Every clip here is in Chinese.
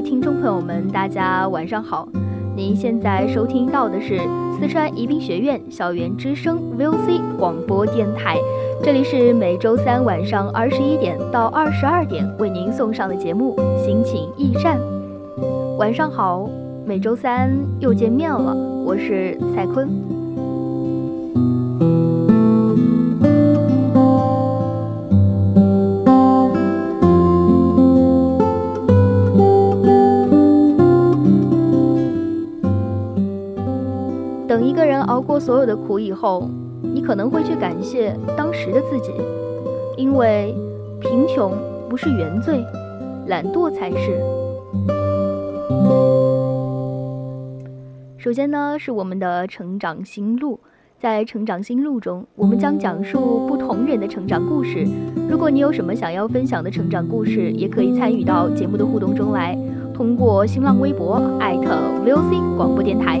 听众朋友们，大家晚上好。您现在收听到的是四川宜宾学院校园之声 VOC 广播电台，这里是每周三晚上二十一点到二十二点为您送上的节目《心情驿站》。晚上好，每周三又见面了，我是蔡坤。过所有的苦以后，你可能会去感谢当时的自己，因为贫穷不是原罪，懒惰才是。首先呢，是我们的成长心路，在成长心路中，我们将讲述不同人的成长故事。如果你有什么想要分享的成长故事，也可以参与到节目的互动中来，通过新浪微博艾特 VOC 广播电台。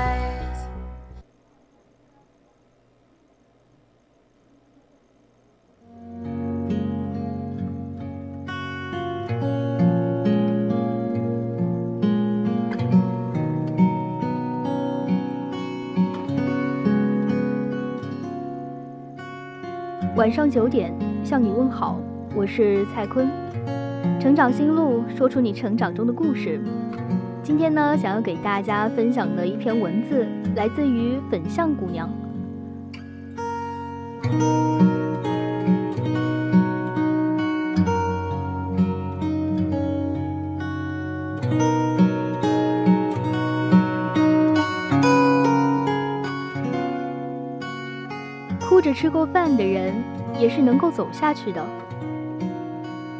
晚上九点向你问好，我是蔡坤。成长心路，说出你成长中的故事。今天呢，想要给大家分享的一篇文字，来自于粉象姑娘。吃过饭的人，也是能够走下去的。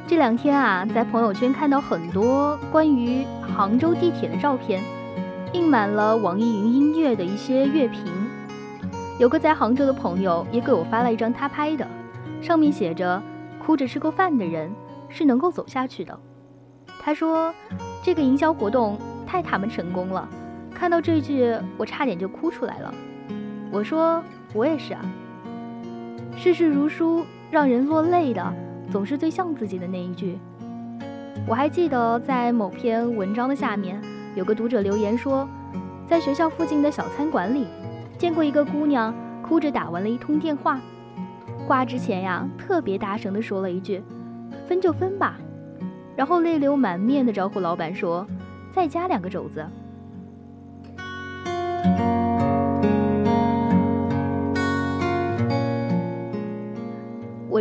这两天啊，在朋友圈看到很多关于杭州地铁的照片，印满了网易云音乐的一些乐评。有个在杭州的朋友也给我发了一张他拍的，上面写着：“哭着吃过饭的人是能够走下去的。”他说：“这个营销活动太他妈成功了，看到这句我差点就哭出来了。”我说：“我也是啊。”世事如书，让人落泪的总是最像自己的那一句。我还记得在某篇文章的下面，有个读者留言说，在学校附近的小餐馆里，见过一个姑娘哭着打完了一通电话，挂之前呀，特别大声地说了一句：“分就分吧。”然后泪流满面地招呼老板说：“再加两个肘子。”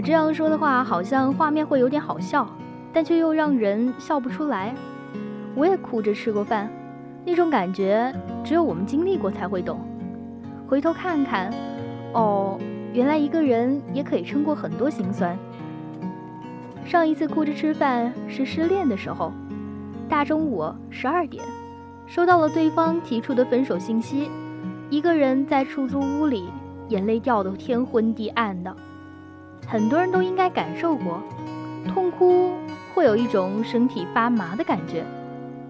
我这样说的话，好像画面会有点好笑，但却又让人笑不出来。我也哭着吃过饭，那种感觉只有我们经历过才会懂。回头看看，哦，原来一个人也可以撑过很多心酸。上一次哭着吃饭是失恋的时候，大中午十二点，收到了对方提出的分手信息，一个人在出租屋里，眼泪掉得天昏地暗的。很多人都应该感受过，痛哭会有一种身体发麻的感觉，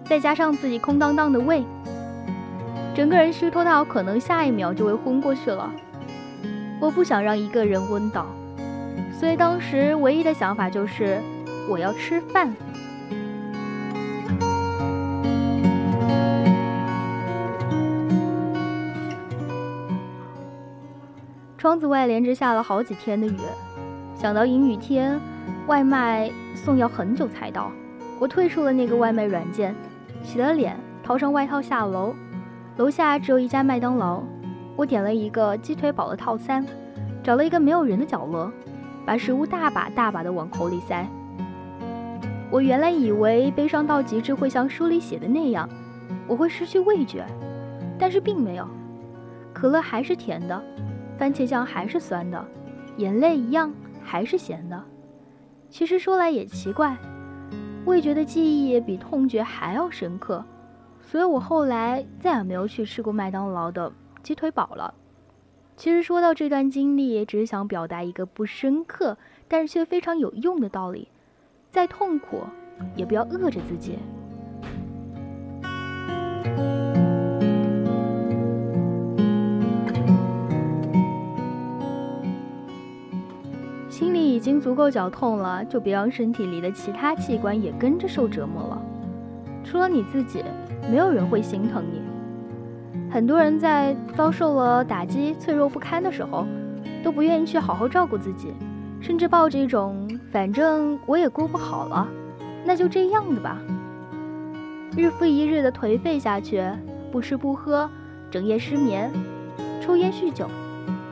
再加上自己空荡荡的胃，整个人虚脱到可能下一秒就会昏过去了。我不想让一个人昏倒，所以当时唯一的想法就是我要吃饭。窗子外连着下了好几天的雨，想到阴雨天，外卖送要很久才到，我退出了那个外卖软件。洗了脸，套上外套下楼。楼下只有一家麦当劳，我点了一个鸡腿堡的套餐，找了一个没有人的角落，把食物大把大把的往口里塞。我原来以为悲伤到极致会像书里写的那样，我会失去味觉，但是并没有。可乐还是甜的，番茄酱还是酸的，眼泪一样还是咸的。其实说来也奇怪。味觉的记忆比痛觉还要深刻，所以我后来再也没有去吃过麦当劳的鸡腿堡了。其实说到这段经历，只是想表达一个不深刻，但是却非常有用的道理：再痛苦，也不要饿着自己。心里已经足够绞痛了，就别让身体里的其他器官也跟着受折磨了。除了你自己，没有人会心疼你。很多人在遭受了打击、脆弱不堪的时候，都不愿意去好好照顾自己，甚至抱着一种“反正我也过不好了，那就这样的吧”，日复一日的颓废下去，不吃不喝，整夜失眠，抽烟酗酒，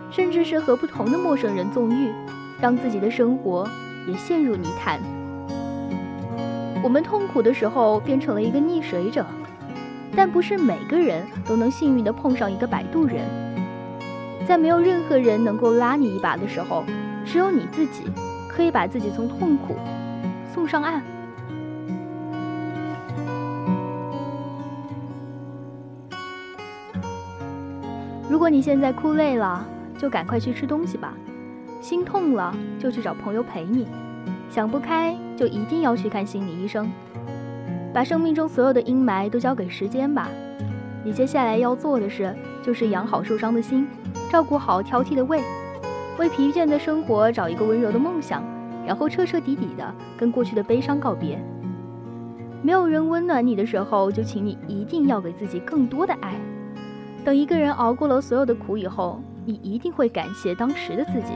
甚至是和不同的陌生人纵欲。让自己的生活也陷入泥潭。我们痛苦的时候变成了一个溺水者，但不是每个人都能幸运地碰上一个摆渡人。在没有任何人能够拉你一把的时候，只有你自己可以把自己从痛苦送上岸。如果你现在哭累了，就赶快去吃东西吧。心痛了就去找朋友陪你，想不开就一定要去看心理医生。把生命中所有的阴霾都交给时间吧。你接下来要做的事就是养好受伤的心，照顾好挑剔的胃，为疲倦的生活找一个温柔的梦想，然后彻彻底底的跟过去的悲伤告别。没有人温暖你的时候，就请你一定要给自己更多的爱。等一个人熬过了所有的苦以后，你一定会感谢当时的自己。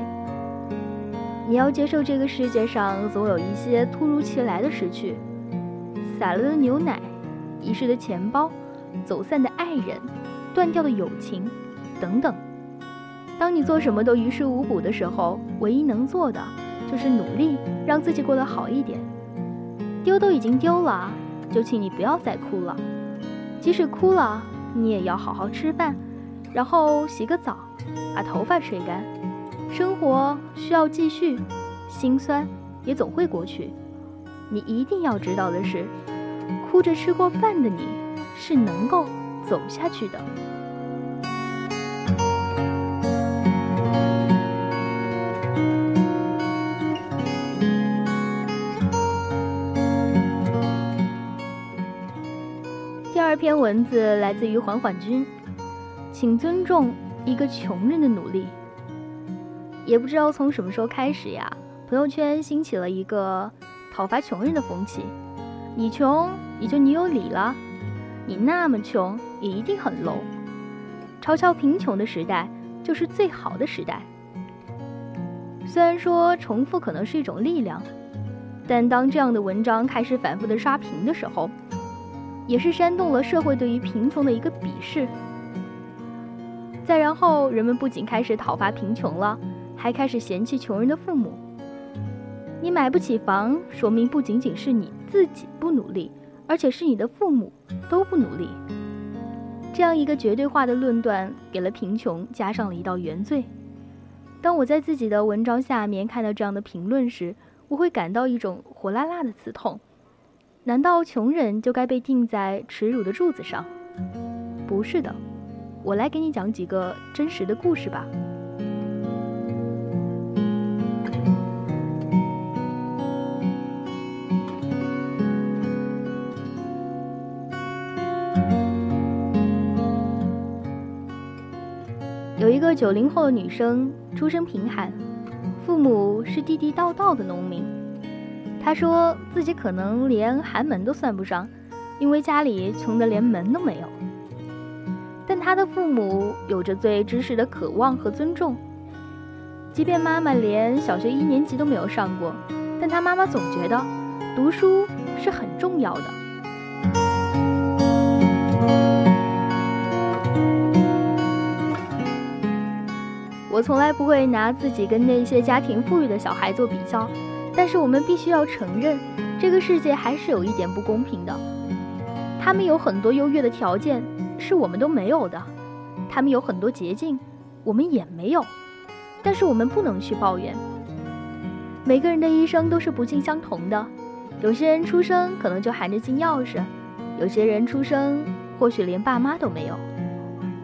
你要接受这个世界上总有一些突如其来的失去，洒了的牛奶，遗失的钱包，走散的爱人，断掉的友情，等等。当你做什么都于事无补的时候，唯一能做的就是努力让自己过得好一点。丢都已经丢了，就请你不要再哭了。即使哭了，你也要好好吃饭，然后洗个澡，把头发吹干。生活需要继续，心酸也总会过去。你一定要知道的是，哭着吃过饭的你，是能够走下去的。第二篇文字来自于缓缓君，请尊重一个穷人的努力。也不知道从什么时候开始呀，朋友圈兴起了一个讨伐穷人的风气。你穷，也就你有理了；你那么穷，也一定很 low。嘲笑贫穷的时代就是最好的时代。虽然说重复可能是一种力量，但当这样的文章开始反复的刷屏的时候，也是煽动了社会对于贫穷的一个鄙视。再然后，人们不仅开始讨伐贫穷了。还开始嫌弃穷人的父母。你买不起房，说明不仅仅是你自己不努力，而且是你的父母都不努力。这样一个绝对化的论断，给了贫穷加上了一道原罪。当我在自己的文章下面看到这样的评论时，我会感到一种火辣辣的刺痛。难道穷人就该被钉在耻辱的柱子上？不是的，我来给你讲几个真实的故事吧。九零后的女生，出身贫寒，父母是地地道道的农民。她说自己可能连寒门都算不上，因为家里穷得连门都没有。但她的父母有着对知识的渴望和尊重。即便妈妈连小学一年级都没有上过，但她妈妈总觉得读书是很重要的。我从来不会拿自己跟那些家庭富裕的小孩做比较，但是我们必须要承认，这个世界还是有一点不公平的。他们有很多优越的条件，是我们都没有的；他们有很多捷径，我们也没有。但是我们不能去抱怨。每个人的一生都是不尽相同的，有些人出生可能就含着金钥匙，有些人出生或许连爸妈都没有。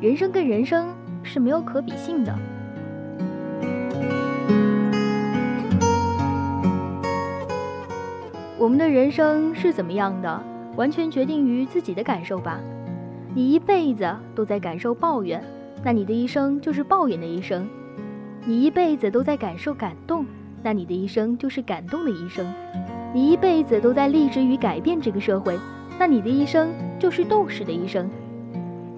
人生跟人生是没有可比性的。我们的人生是怎么样的，完全决定于自己的感受吧。你一辈子都在感受抱怨，那你的一生就是抱怨的一生；你一辈子都在感受感动，那你的一生就是感动的一生；你一辈子都在立志于改变这个社会，那你的一生就是斗士的一生。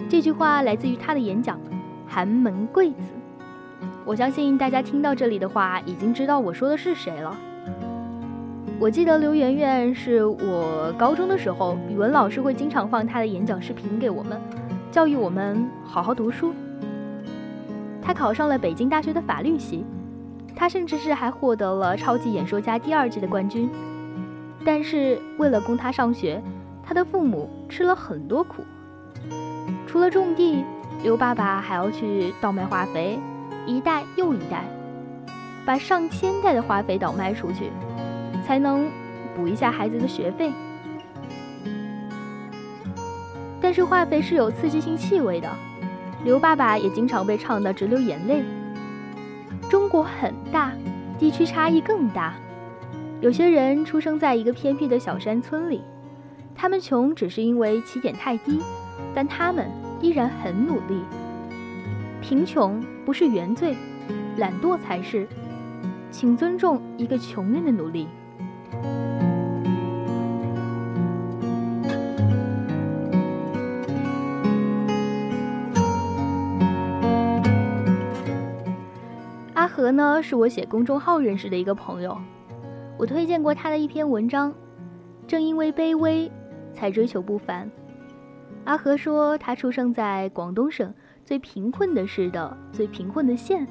这句话来自于他的演讲《寒门贵子》。我相信大家听到这里的话，已经知道我说的是谁了。我记得刘媛媛是我高中的时候，语文老师会经常放她的演讲视频给我们，教育我们好好读书。她考上了北京大学的法律系，她甚至是还获得了超级演说家第二季的冠军。但是为了供她上学，她的父母吃了很多苦。除了种地，刘爸爸还要去倒卖化肥，一袋又一袋，把上千袋的化肥倒卖出去。才能补一下孩子的学费，但是化肥是有刺激性气味的，刘爸爸也经常被唱得直流眼泪。中国很大，地区差异更大，有些人出生在一个偏僻的小山村里，他们穷只是因为起点太低，但他们依然很努力。贫穷不是原罪，懒惰才是，请尊重一个穷人的努力。阿和呢，是我写公众号认识的一个朋友，我推荐过他的一篇文章，正因为卑微，才追求不凡。阿和说，他出生在广东省最贫困的市的最贫困的县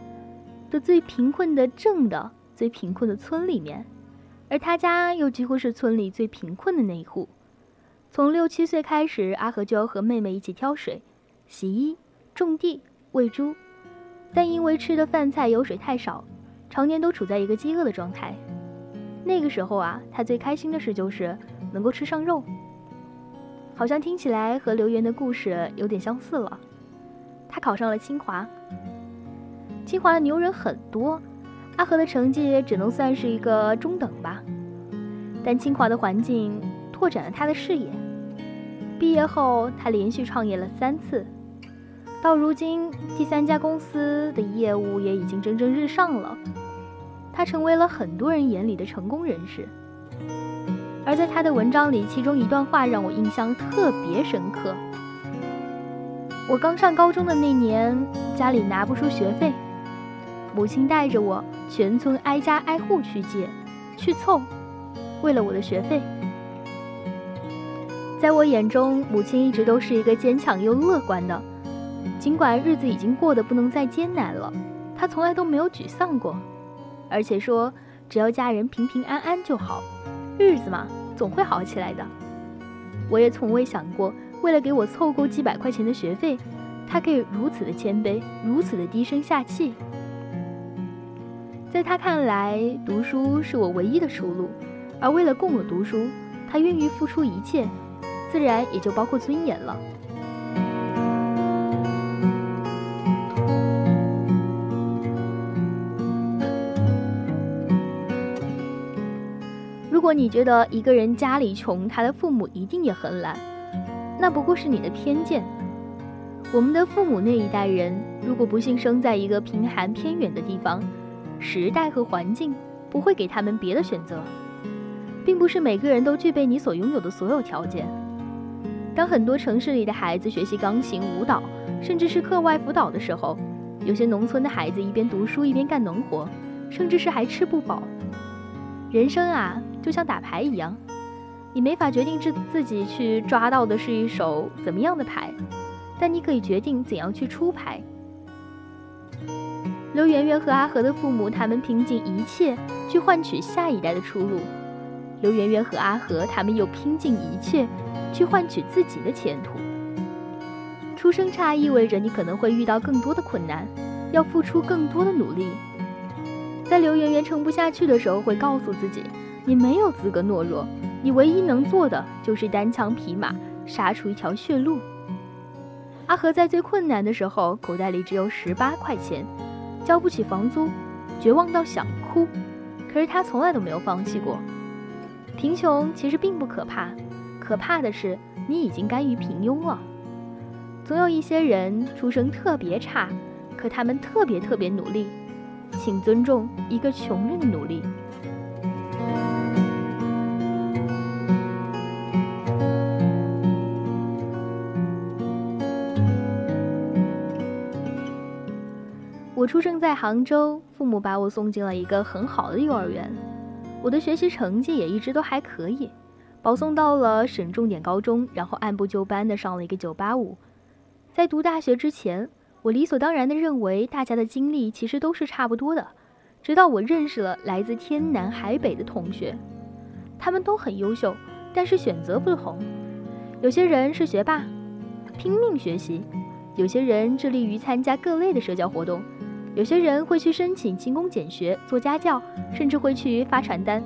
的最贫困的镇的最贫困的村里面。而他家又几乎是村里最贫困的那一户。从六七岁开始，阿和就要和妹妹一起挑水、洗衣、种地、喂猪，但因为吃的饭菜油水太少，常年都处在一个饥饿的状态。那个时候啊，他最开心的事就是能够吃上肉。好像听起来和刘源的故事有点相似了。他考上了清华，清华的牛人很多。阿和的成绩只能算是一个中等吧，但清华的环境拓展了他的视野。毕业后，他连续创业了三次，到如今第三家公司的业务也已经蒸蒸日上了。他成为了很多人眼里的成功人士。而在他的文章里，其中一段话让我印象特别深刻。我刚上高中的那年，家里拿不出学费。母亲带着我全村挨家挨户去借，去凑，为了我的学费。在我眼中，母亲一直都是一个坚强又乐观的，尽管日子已经过得不能再艰难了，她从来都没有沮丧过，而且说只要家人平平安安就好，日子嘛总会好起来的。我也从未想过，为了给我凑够几百块钱的学费，她可以如此的谦卑，如此的低声下气。在他看来，读书是我唯一的出路，而为了供我读书，他愿意付出一切，自然也就包括尊严了。如果你觉得一个人家里穷，他的父母一定也很懒，那不过是你的偏见。我们的父母那一代人，如果不幸生在一个贫寒偏远的地方，时代和环境不会给他们别的选择，并不是每个人都具备你所拥有的所有条件。当很多城市里的孩子学习钢琴、舞蹈，甚至是课外辅导的时候，有些农村的孩子一边读书一边干农活，甚至是还吃不饱。人生啊，就像打牌一样，你没法决定自自己去抓到的是一手怎么样的牌。但你可以决定怎样去出牌。刘媛媛和阿和的父母，他们拼尽一切去换取下一代的出路；刘媛媛和阿和，他们又拼尽一切去换取自己的前途。出生差意味着你可能会遇到更多的困难，要付出更多的努力。在刘媛媛撑不下去的时候，会告诉自己：你没有资格懦弱，你唯一能做的就是单枪匹马杀出一条血路。阿和在最困难的时候，口袋里只有十八块钱，交不起房租，绝望到想哭。可是他从来都没有放弃过。贫穷其实并不可怕，可怕的是你已经甘于平庸了。总有一些人出生特别差，可他们特别特别努力，请尊重一个穷人的努力。出生在杭州，父母把我送进了一个很好的幼儿园，我的学习成绩也一直都还可以，保送到了省重点高中，然后按部就班的上了一个985。在读大学之前，我理所当然的认为大家的经历其实都是差不多的，直到我认识了来自天南海北的同学，他们都很优秀，但是选择不同，有些人是学霸，拼命学习，有些人致力于参加各类的社交活动。有些人会去申请勤工俭学做家教，甚至会去发传单。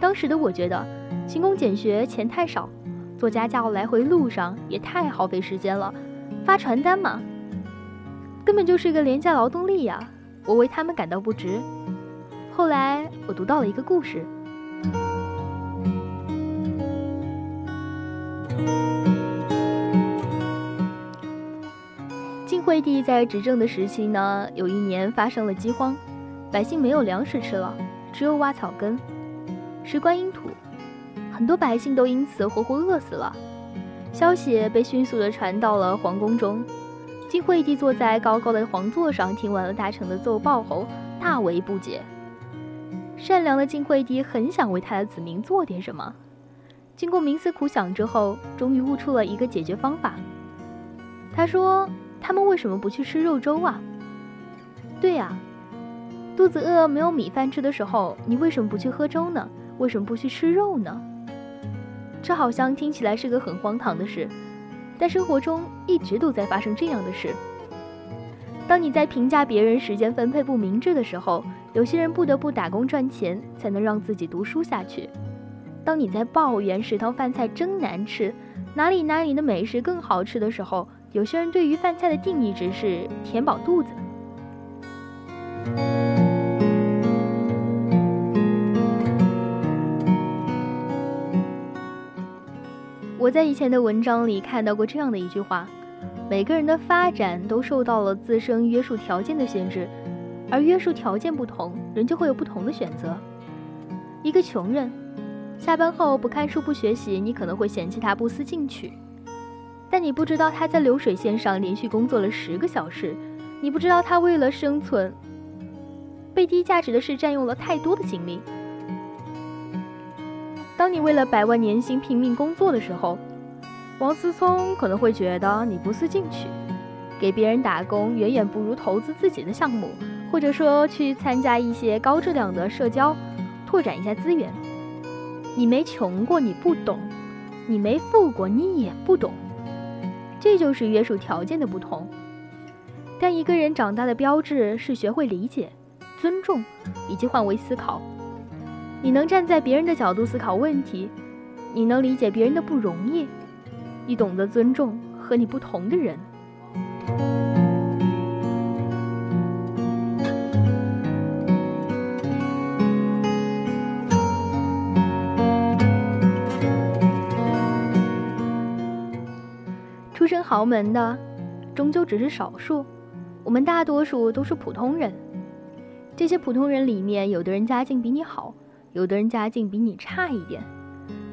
当时的我觉得，勤工俭学钱太少，做家教来回路上也太耗费时间了，发传单嘛，根本就是一个廉价劳动力呀！我为他们感到不值。后来我读到了一个故事。帝在执政的时期呢，有一年发生了饥荒，百姓没有粮食吃了，只有挖草根、食观音土，很多百姓都因此活活饿死了。消息被迅速的传到了皇宫中，晋惠帝坐在高高的皇座上，听完了大臣的奏报后，大为不解。善良的晋惠帝很想为他的子民做点什么，经过冥思苦想之后，终于悟出了一个解决方法。他说。他们为什么不去吃肉粥啊？对呀，肚子饿没有米饭吃的时候，你为什么不去喝粥呢？为什么不去吃肉呢？这好像听起来是个很荒唐的事，但生活中一直都在发生这样的事。当你在评价别人时间分配不明智的时候，有些人不得不打工赚钱才能让自己读书下去；当你在抱怨食堂饭菜真难吃，哪里哪里的美食更好吃的时候，有些人对于饭菜的定义只是填饱肚子。我在以前的文章里看到过这样的一句话：每个人的发展都受到了自身约束条件的限制，而约束条件不同，人就会有不同的选择。一个穷人，下班后不看书不学习，你可能会嫌弃他不思进取。但你不知道他在流水线上连续工作了十个小时，你不知道他为了生存，被低价值的事占用了太多的精力。当你为了百万年薪拼命工作的时候，王思聪可能会觉得你不思进取，给别人打工远远不如投资自己的项目，或者说去参加一些高质量的社交，拓展一下资源。你没穷过，你不懂；你没富过，你也不懂。这就是约束条件的不同。但一个人长大的标志是学会理解、尊重以及换位思考。你能站在别人的角度思考问题，你能理解别人的不容易，你懂得尊重和你不同的人。出身豪门的，终究只是少数，我们大多数都是普通人。这些普通人里面，有的人家境比你好，有的人家境比你差一点，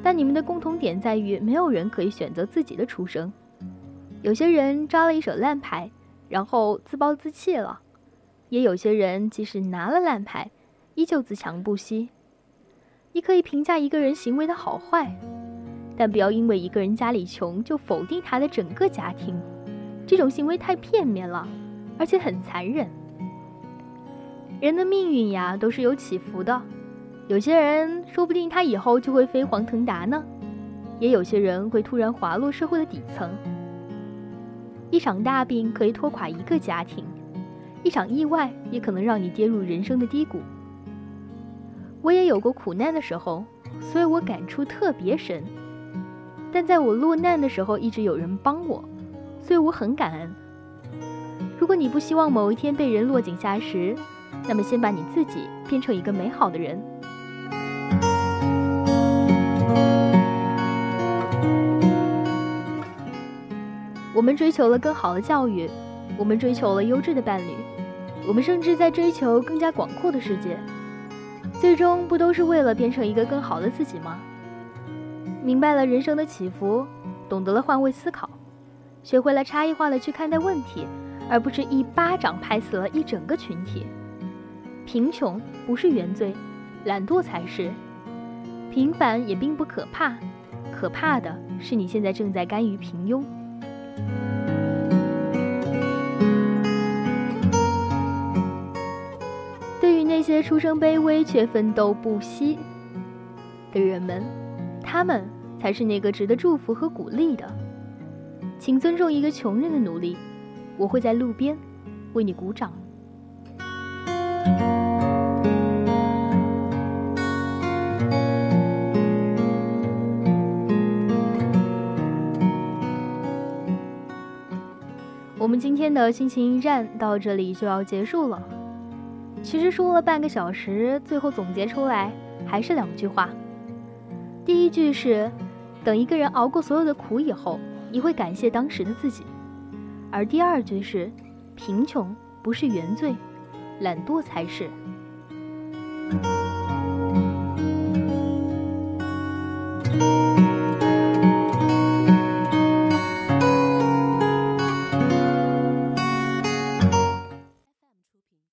但你们的共同点在于，没有人可以选择自己的出生。有些人扎了一手烂牌，然后自暴自弃了；也有些人即使拿了烂牌，依旧自强不息。你可以评价一个人行为的好坏，但不要因为一个人家里穷就否定他的整个家庭，这种行为太片面了，而且很残忍。人的命运呀，都是有起伏的，有些人说不定他以后就会飞黄腾达呢，也有些人会突然滑落社会的底层。一场大病可以拖垮一个家庭，一场意外也可能让你跌入人生的低谷。我也有过苦难的时候，所以我感触特别深。但在我落难的时候，一直有人帮我，所以我很感恩。如果你不希望某一天被人落井下石，那么先把你自己变成一个美好的人。我们追求了更好的教育，我们追求了优质的伴侣，我们甚至在追求更加广阔的世界，最终不都是为了变成一个更好的自己吗？明白了人生的起伏，懂得了换位思考，学会了差异化的去看待问题，而不是一巴掌拍死了一整个群体。贫穷不是原罪，懒惰才是。平凡也并不可怕，可怕的是你现在正在甘于平庸。对于那些出生卑微却奋斗不息的人们，他们才是那个值得祝福和鼓励的。请尊重一个穷人的努力，我会在路边为你鼓掌。我们今天的心情驿站到这里就要结束了。其实说了半个小时，最后总结出来还是两句话。第一句是等一个人熬过所有的苦以后你会感谢当时的自己而第二句是贫穷不是原罪懒惰才是。